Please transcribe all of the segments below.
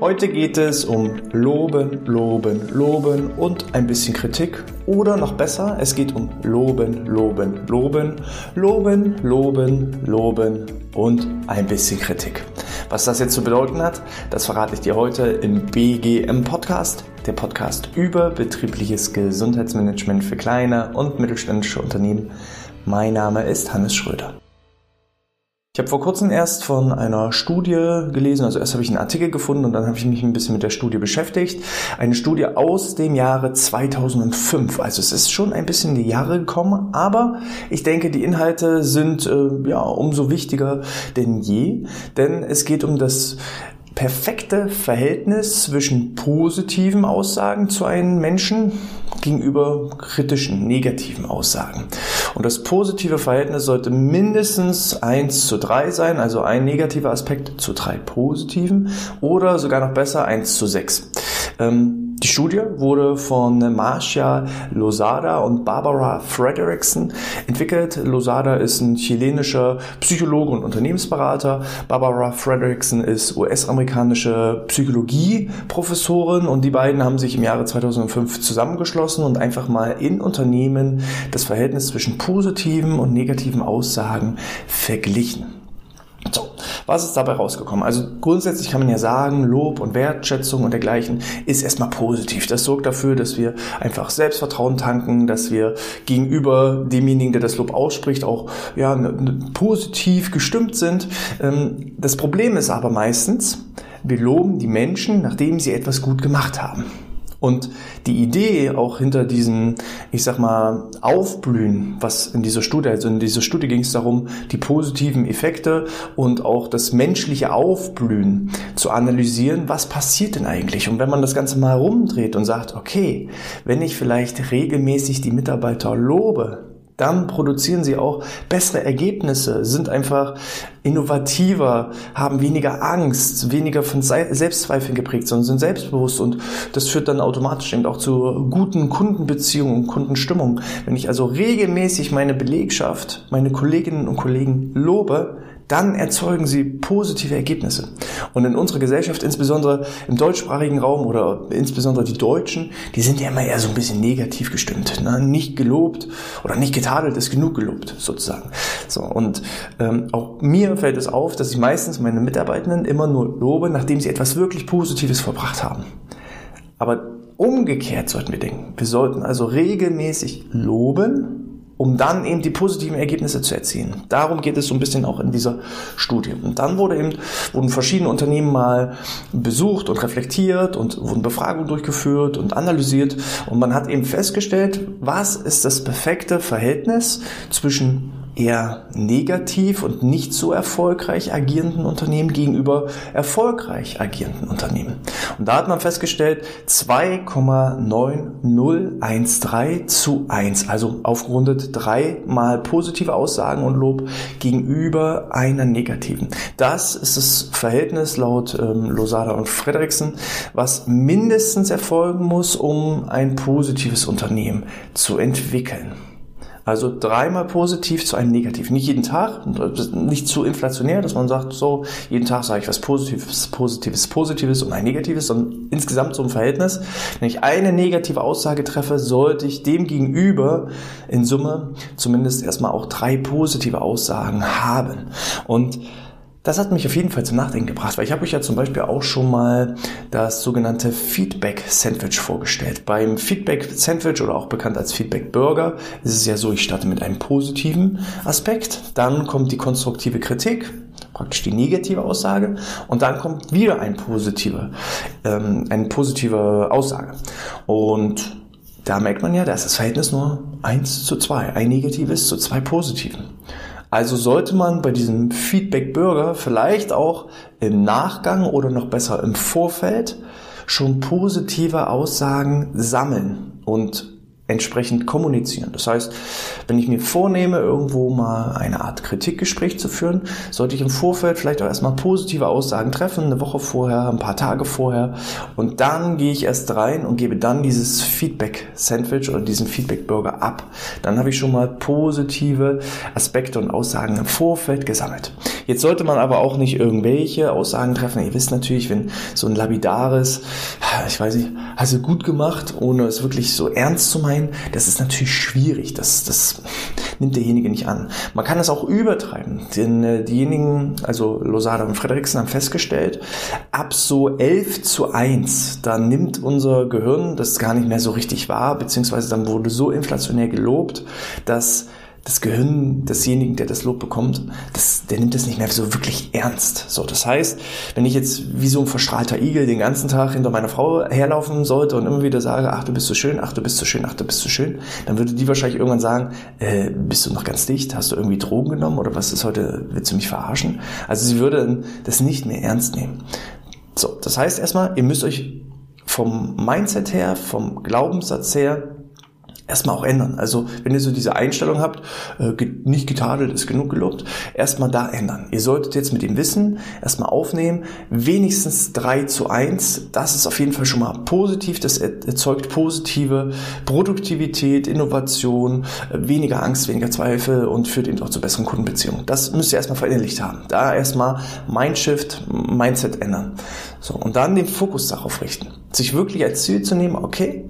Heute geht es um Loben, Loben, Loben und ein bisschen Kritik. Oder noch besser, es geht um Loben, Loben, Loben, Loben, Loben, Loben und ein bisschen Kritik. Was das jetzt zu bedeuten hat, das verrate ich dir heute im BGM Podcast, der Podcast über betriebliches Gesundheitsmanagement für kleine und mittelständische Unternehmen. Mein Name ist Hannes Schröder. Ich habe vor kurzem erst von einer Studie gelesen, also erst habe ich einen Artikel gefunden und dann habe ich mich ein bisschen mit der Studie beschäftigt. Eine Studie aus dem Jahre 2005. Also es ist schon ein bisschen in die Jahre gekommen, aber ich denke, die Inhalte sind äh, ja umso wichtiger denn je, denn es geht um das perfekte Verhältnis zwischen positiven Aussagen zu einem Menschen gegenüber kritischen, negativen Aussagen. Und das positive Verhältnis sollte mindestens 1 zu 3 sein, also ein negativer Aspekt zu drei positiven oder sogar noch besser 1 zu 6. Ähm, die Studie wurde von Marcia Lozada und Barbara Frederickson entwickelt. Lozada ist ein chilenischer Psychologe und Unternehmensberater. Barbara Frederickson ist US-amerikanische Psychologie-Professorin und die beiden haben sich im Jahre 2005 zusammengeschlossen und einfach mal in Unternehmen das Verhältnis zwischen positiven und negativen Aussagen verglichen. Was ist dabei rausgekommen? Also grundsätzlich kann man ja sagen, Lob und Wertschätzung und dergleichen ist erstmal positiv. Das sorgt dafür, dass wir einfach Selbstvertrauen tanken, dass wir gegenüber demjenigen, der das Lob ausspricht, auch ja, positiv gestimmt sind. Ähm, das Problem ist aber meistens, wir loben die Menschen, nachdem sie etwas gut gemacht haben. Und die Idee auch hinter diesem, ich sag mal, Aufblühen, was in dieser Studie, also in dieser Studie ging es darum, die positiven Effekte und auch das menschliche Aufblühen zu analysieren, was passiert denn eigentlich? Und wenn man das Ganze mal rumdreht und sagt, okay, wenn ich vielleicht regelmäßig die Mitarbeiter lobe, dann produzieren sie auch bessere Ergebnisse, sind einfach innovativer, haben weniger Angst, weniger von Selbstzweifeln geprägt, sondern sind selbstbewusst und das führt dann automatisch eben auch zu guten Kundenbeziehungen und Kundenstimmung. Wenn ich also regelmäßig meine Belegschaft, meine Kolleginnen und Kollegen lobe, dann erzeugen sie positive Ergebnisse. Und in unserer Gesellschaft, insbesondere im deutschsprachigen Raum oder insbesondere die Deutschen, die sind ja immer eher so ein bisschen negativ gestimmt. Ne? Nicht gelobt oder nicht getadelt ist genug gelobt, sozusagen. So, und ähm, auch mir fällt es auf, dass ich meistens meine Mitarbeitenden immer nur lobe, nachdem sie etwas wirklich Positives verbracht haben. Aber umgekehrt sollten wir denken. Wir sollten also regelmäßig loben, um dann eben die positiven Ergebnisse zu erzielen. Darum geht es so ein bisschen auch in dieser Studie. Und dann wurde eben, wurden verschiedene Unternehmen mal besucht und reflektiert und wurden Befragungen durchgeführt und analysiert. Und man hat eben festgestellt, was ist das perfekte Verhältnis zwischen eher negativ und nicht so erfolgreich agierenden Unternehmen gegenüber erfolgreich agierenden Unternehmen. Und da hat man festgestellt, 2,9013 zu 1, also aufgerundet dreimal positive Aussagen und Lob gegenüber einer negativen. Das ist das Verhältnis laut ähm, Losada und Frederiksen, was mindestens erfolgen muss, um ein positives Unternehmen zu entwickeln. Also dreimal positiv zu einem negativ. Nicht jeden Tag, nicht zu inflationär, dass man sagt, so, jeden Tag sage ich was Positives, Positives, Positives und ein Negatives, sondern insgesamt so ein Verhältnis. Wenn ich eine negative Aussage treffe, sollte ich dem gegenüber in Summe zumindest erstmal auch drei positive Aussagen haben. Und das hat mich auf jeden Fall zum Nachdenken gebracht, weil ich habe euch ja zum Beispiel auch schon mal das sogenannte Feedback Sandwich vorgestellt. Beim Feedback Sandwich oder auch bekannt als Feedback Burger ist es ja so, ich starte mit einem positiven Aspekt, dann kommt die konstruktive Kritik, praktisch die negative Aussage und dann kommt wieder ein positive, ähm, eine positive Aussage. Und da merkt man ja, da ist das Verhältnis nur eins zu zwei, ein negatives zu zwei positiven. Also sollte man bei diesem Feedback Bürger vielleicht auch im Nachgang oder noch besser im Vorfeld schon positive Aussagen sammeln und entsprechend kommunizieren. Das heißt, wenn ich mir vornehme, irgendwo mal eine Art Kritikgespräch zu führen, sollte ich im Vorfeld vielleicht auch erstmal positive Aussagen treffen, eine Woche vorher, ein paar Tage vorher und dann gehe ich erst rein und gebe dann dieses Feedback-Sandwich oder diesen Feedback-Burger ab. Dann habe ich schon mal positive Aspekte und Aussagen im Vorfeld gesammelt. Jetzt sollte man aber auch nicht irgendwelche Aussagen treffen. Ihr wisst natürlich, wenn so ein labidares, ich weiß nicht, hast du gut gemacht, ohne es wirklich so ernst zu meinen, das ist natürlich schwierig. Das, das nimmt derjenige nicht an. Man kann es auch übertreiben. Denn äh, diejenigen, also Losada und Frederiksen haben festgestellt, ab so 11 zu 1, da nimmt unser Gehirn das gar nicht mehr so richtig wahr, beziehungsweise dann wurde so inflationär gelobt, dass das Gehirn desjenigen, der das Lob bekommt, das, der nimmt das nicht mehr so wirklich ernst. So, das heißt, wenn ich jetzt wie so ein verstrahlter Igel den ganzen Tag hinter meiner Frau herlaufen sollte und immer wieder sage, ach du bist so schön, ach du bist so schön, ach du bist so schön, dann würde die wahrscheinlich irgendwann sagen, äh, bist du noch ganz dicht, hast du irgendwie Drogen genommen oder was ist heute, willst du mich verarschen? Also sie würde das nicht mehr ernst nehmen. So, das heißt erstmal, ihr müsst euch vom Mindset her, vom Glaubenssatz her, erstmal auch ändern. Also wenn ihr so diese Einstellung habt, äh, nicht getadelt ist genug gelobt, erstmal da ändern. Ihr solltet jetzt mit dem Wissen erstmal aufnehmen, wenigstens 3 zu 1, das ist auf jeden Fall schon mal positiv, das erzeugt positive Produktivität, Innovation, äh, weniger Angst, weniger Zweifel und führt eben auch zu besseren Kundenbeziehungen. Das müsst ihr erstmal verinnerlicht haben. Da erstmal Mindshift, Mindset ändern. So, und dann den Fokus darauf richten. Sich wirklich als Ziel zu nehmen, okay,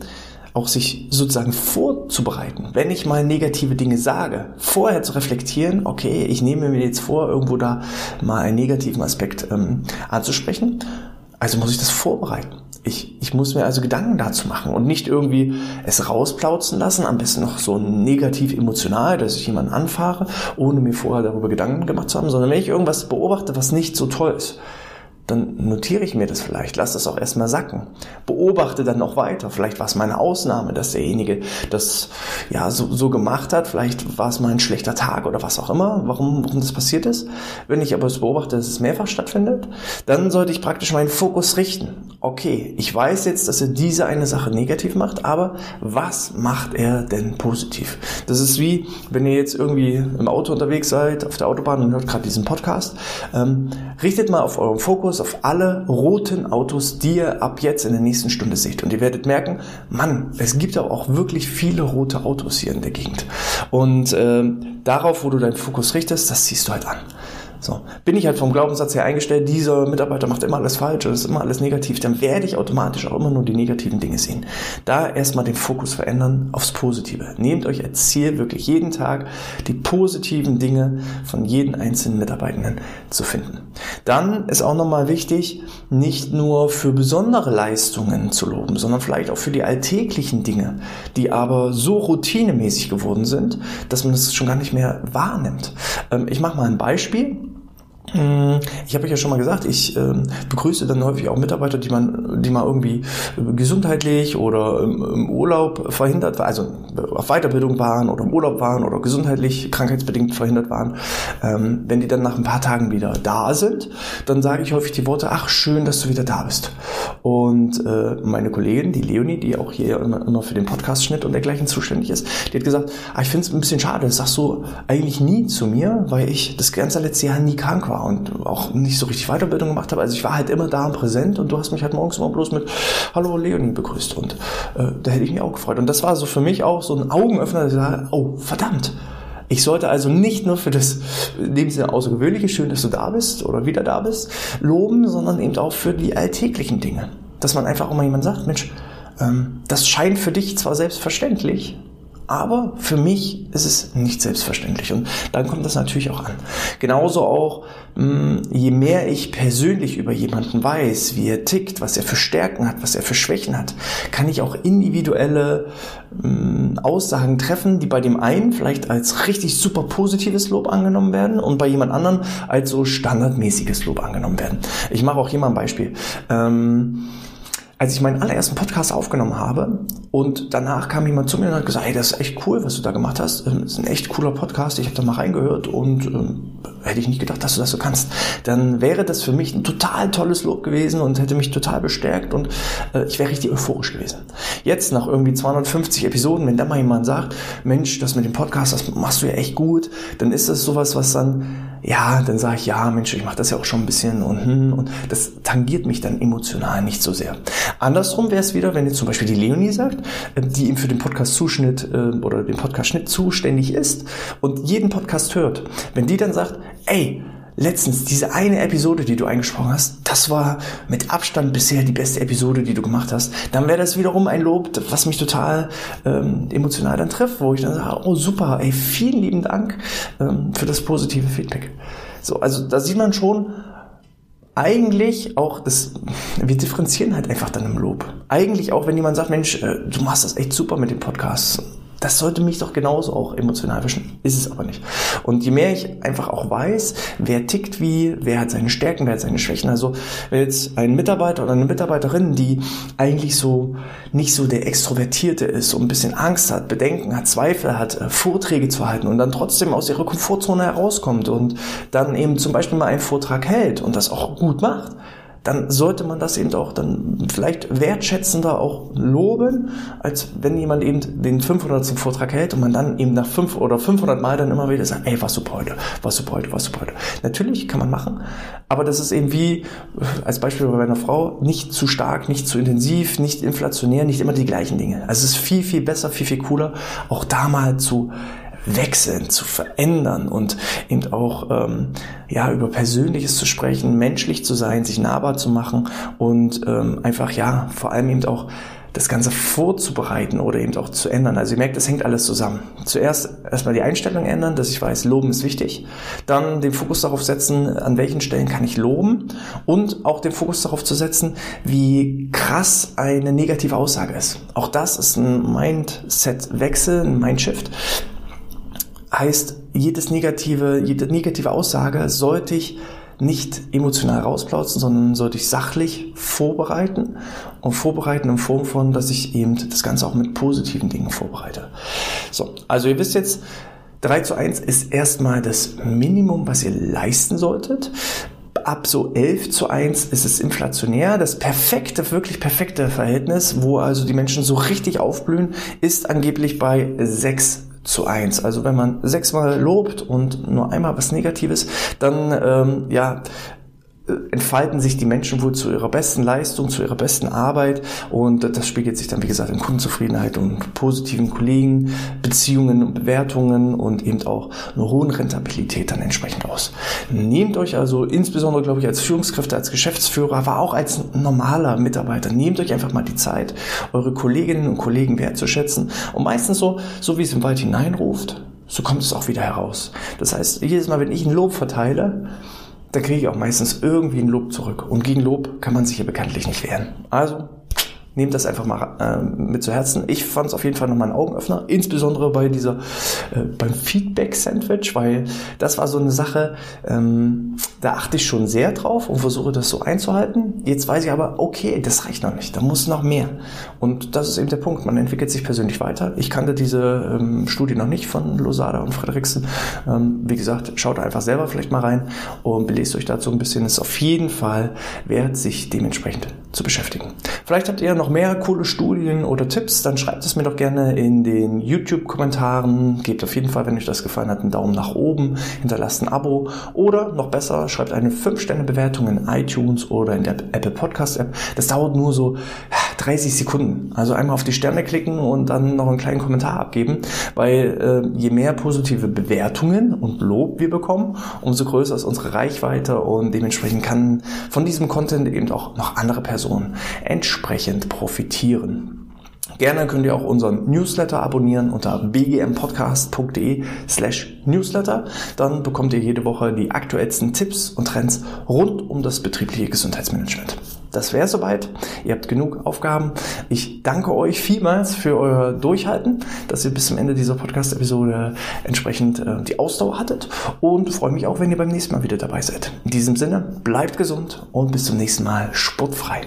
auch sich sozusagen vorzubereiten. Wenn ich mal negative Dinge sage, vorher zu reflektieren, okay, ich nehme mir jetzt vor, irgendwo da mal einen negativen Aspekt ähm, anzusprechen. Also muss ich das vorbereiten. Ich, ich muss mir also Gedanken dazu machen und nicht irgendwie es rausplauzen lassen, am besten noch so negativ emotional, dass ich jemanden anfahre, ohne mir vorher darüber Gedanken gemacht zu haben, sondern wenn ich irgendwas beobachte, was nicht so toll ist, dann notiere ich mir das vielleicht, lass das auch erstmal sacken. Beobachte dann noch weiter. Vielleicht war es meine Ausnahme, dass derjenige das ja so, so gemacht hat. Vielleicht war es mal ein schlechter Tag oder was auch immer, warum, warum das passiert ist. Wenn ich aber es beobachte, dass es mehrfach stattfindet, dann sollte ich praktisch meinen Fokus richten. Okay, ich weiß jetzt, dass er diese eine Sache negativ macht, aber was macht er denn positiv? Das ist wie, wenn ihr jetzt irgendwie im Auto unterwegs seid, auf der Autobahn und hört gerade diesen Podcast, ähm, richtet mal auf euren Fokus Fokus auf alle roten Autos, die ihr ab jetzt in der nächsten Stunde seht. Und ihr werdet merken, Mann, es gibt aber auch wirklich viele rote Autos hier in der Gegend. Und äh, darauf, wo du deinen Fokus richtest, das ziehst du halt an. So. Bin ich halt vom Glaubenssatz her eingestellt, dieser Mitarbeiter macht immer alles falsch oder ist immer alles negativ, dann werde ich automatisch auch immer nur die negativen Dinge sehen. Da erstmal den Fokus verändern aufs Positive. Nehmt euch als Ziel wirklich jeden Tag die positiven Dinge von jedem einzelnen Mitarbeitenden zu finden. Dann ist auch nochmal wichtig, nicht nur für besondere Leistungen zu loben, sondern vielleicht auch für die alltäglichen Dinge, die aber so routinemäßig geworden sind, dass man das schon gar nicht mehr wahrnimmt. Ähm, ich mache mal ein Beispiel. Hm, ich habe euch ja schon mal gesagt, ich äh, begrüße dann häufig auch Mitarbeiter, die man, die mal irgendwie gesundheitlich oder im, Urlaub verhindert, also auf Weiterbildung waren oder im Urlaub waren oder gesundheitlich krankheitsbedingt verhindert waren. Ähm, wenn die dann nach ein paar Tagen wieder da sind, dann sage ich häufig die Worte: Ach schön, dass du wieder da bist. Und äh, meine Kollegin, die Leonie, die auch hier immer, immer für den Podcast-Schnitt und dergleichen zuständig ist, die hat gesagt: ah, Ich finde es ein bisschen schade, das sagst du eigentlich nie zu mir, weil ich das ganze letzte Jahr nie krank war war und auch nicht so richtig Weiterbildung gemacht habe. Also ich war halt immer da und präsent und du hast mich halt morgens immer bloß mit Hallo Leonie begrüßt und äh, da hätte ich mich auch gefreut. Und das war so für mich auch so ein Augenöffner, dass ich sage, oh verdammt, ich sollte also nicht nur für das in dem Sinne außergewöhnliche, schön, dass du da bist oder wieder da bist, loben, sondern eben auch für die alltäglichen Dinge. Dass man einfach auch mal jemand sagt, Mensch, ähm, das scheint für dich zwar selbstverständlich, aber für mich ist es nicht selbstverständlich und dann kommt das natürlich auch an. Genauso auch, hm, je mehr ich persönlich über jemanden weiß, wie er tickt, was er für Stärken hat, was er für Schwächen hat, kann ich auch individuelle hm, Aussagen treffen, die bei dem einen vielleicht als richtig super positives Lob angenommen werden und bei jemand anderen als so standardmäßiges Lob angenommen werden. Ich mache auch hier mal ein Beispiel. Ähm, als ich meinen allerersten Podcast aufgenommen habe und danach kam jemand zu mir und hat gesagt, hey, das ist echt cool, was du da gemacht hast. Das ist ein echt cooler Podcast. Ich habe da mal reingehört und ähm, hätte ich nicht gedacht, dass du das so kannst, dann wäre das für mich ein total tolles Lob gewesen und hätte mich total bestärkt und äh, ich wäre richtig euphorisch gewesen. Jetzt nach irgendwie 250 Episoden, wenn da mal jemand sagt, Mensch, das mit dem Podcast, das machst du ja echt gut, dann ist das sowas, was dann ja, dann sage ich, ja, Mensch, ich mache das ja auch schon ein bisschen und, hm, und das tangiert mich dann emotional nicht so sehr. Andersrum wäre es wieder, wenn jetzt zum Beispiel die Leonie sagt, äh, die ihm für den Podcast-Zuschnitt äh, oder den Podcast-Schnitt zuständig ist und jeden Podcast hört, wenn die dann sagt, ey, letztens diese eine Episode, die du eingesprochen hast, das war mit Abstand bisher die beste Episode, die du gemacht hast, dann wäre das wiederum ein Lob, was mich total ähm, emotional dann trifft, wo ich dann sage, oh super, ey, vielen lieben Dank ähm, für das positive Feedback. So, also da sieht man schon, eigentlich auch das, wir differenzieren halt einfach dann im Lob. Eigentlich auch, wenn jemand sagt, Mensch, äh, du machst das echt super mit dem Podcast das sollte mich doch genauso auch emotional wischen. Ist es aber nicht. Und je mehr ich einfach auch weiß, wer tickt wie, wer hat seine Stärken, wer hat seine Schwächen. Also wenn jetzt ein Mitarbeiter oder eine Mitarbeiterin, die eigentlich so nicht so der Extrovertierte ist, so ein bisschen Angst hat, Bedenken hat, Zweifel hat, äh, Vorträge zu halten und dann trotzdem aus ihrer Komfortzone herauskommt und dann eben zum Beispiel mal einen Vortrag hält und das auch gut macht, dann sollte man das eben auch dann vielleicht wertschätzender auch loben, als wenn jemand eben den 500. Vortrag hält und man dann eben nach fünf oder 500 Mal dann immer wieder sagt, ey, was super heute, was super heute, was super heute. Natürlich kann man machen, aber das ist eben wie, als Beispiel bei einer Frau, nicht zu stark, nicht zu intensiv, nicht inflationär, nicht immer die gleichen Dinge. Also es ist viel, viel besser, viel, viel cooler, auch da mal zu wechseln, zu verändern und eben auch ähm, ja über Persönliches zu sprechen, menschlich zu sein, sich nahbar zu machen und ähm, einfach ja vor allem eben auch das Ganze vorzubereiten oder eben auch zu ändern. Also ihr merkt, das hängt alles zusammen. Zuerst erstmal die Einstellung ändern, dass ich weiß, loben ist wichtig. Dann den Fokus darauf setzen, an welchen Stellen kann ich loben und auch den Fokus darauf zu setzen, wie krass eine negative Aussage ist. Auch das ist ein Mindset-Wechsel, ein Mindshift heißt, jedes negative, jede negative Aussage sollte ich nicht emotional rausplauzen, sondern sollte ich sachlich vorbereiten und vorbereiten in Form von, dass ich eben das Ganze auch mit positiven Dingen vorbereite. So, also ihr wisst jetzt, 3 zu 1 ist erstmal das Minimum, was ihr leisten solltet. Ab so 11 zu 1 ist es inflationär. Das perfekte, wirklich perfekte Verhältnis, wo also die Menschen so richtig aufblühen, ist angeblich bei 6 zu eins. Also wenn man sechsmal lobt und nur einmal was Negatives, dann ähm, ja entfalten sich die Menschen wohl zu ihrer besten Leistung, zu ihrer besten Arbeit und das spiegelt sich dann, wie gesagt, in Kundenzufriedenheit und positiven Kollegen, Beziehungen und Bewertungen und eben auch einer hohen Rentabilität dann entsprechend aus. Nehmt euch also insbesondere, glaube ich, als Führungskräfte, als Geschäftsführer, aber auch als normaler Mitarbeiter, nehmt euch einfach mal die Zeit, eure Kolleginnen und Kollegen wertzuschätzen und meistens so, so wie es im Wald hineinruft, so kommt es auch wieder heraus. Das heißt, jedes Mal, wenn ich ein Lob verteile, da kriege ich auch meistens irgendwie ein Lob zurück. Und gegen Lob kann man sich ja bekanntlich nicht wehren. Also nehmt das einfach mal äh, mit zu Herzen. Ich fand es auf jeden Fall nochmal ein Augenöffner, insbesondere bei dieser, äh, beim Feedback-Sandwich, weil das war so eine Sache, ähm, da achte ich schon sehr drauf und versuche das so einzuhalten. Jetzt weiß ich aber, okay, das reicht noch nicht, da muss noch mehr. Und das ist eben der Punkt, man entwickelt sich persönlich weiter. Ich kannte diese ähm, Studie noch nicht von Losada und Frederiksen. Ähm, wie gesagt, schaut einfach selber vielleicht mal rein und belest euch dazu ein bisschen. Es ist auf jeden Fall wert, sich dementsprechend zu beschäftigen. Vielleicht habt ihr noch mehr coole Studien oder Tipps, dann schreibt es mir doch gerne in den YouTube-Kommentaren. Gebt auf jeden Fall, wenn euch das gefallen hat, einen Daumen nach oben, hinterlasst ein Abo oder noch besser, schreibt eine 5-Sterne-Bewertung in iTunes oder in der Apple Podcast-App. Das dauert nur so 30 Sekunden. Also einmal auf die Sterne klicken und dann noch einen kleinen Kommentar abgeben, weil äh, je mehr positive Bewertungen und Lob wir bekommen, umso größer ist unsere Reichweite und dementsprechend kann von diesem Content eben auch noch andere Personen Personen entsprechend profitieren. Gerne könnt ihr auch unseren Newsletter abonnieren unter bgmpodcast.de slash newsletter. Dann bekommt ihr jede Woche die aktuellsten Tipps und Trends rund um das betriebliche Gesundheitsmanagement. Das wäre soweit. Ihr habt genug Aufgaben. Ich danke euch vielmals für euer Durchhalten, dass ihr bis zum Ende dieser Podcast-Episode entsprechend äh, die Ausdauer hattet und freue mich auch, wenn ihr beim nächsten Mal wieder dabei seid. In diesem Sinne, bleibt gesund und bis zum nächsten Mal sportfrei.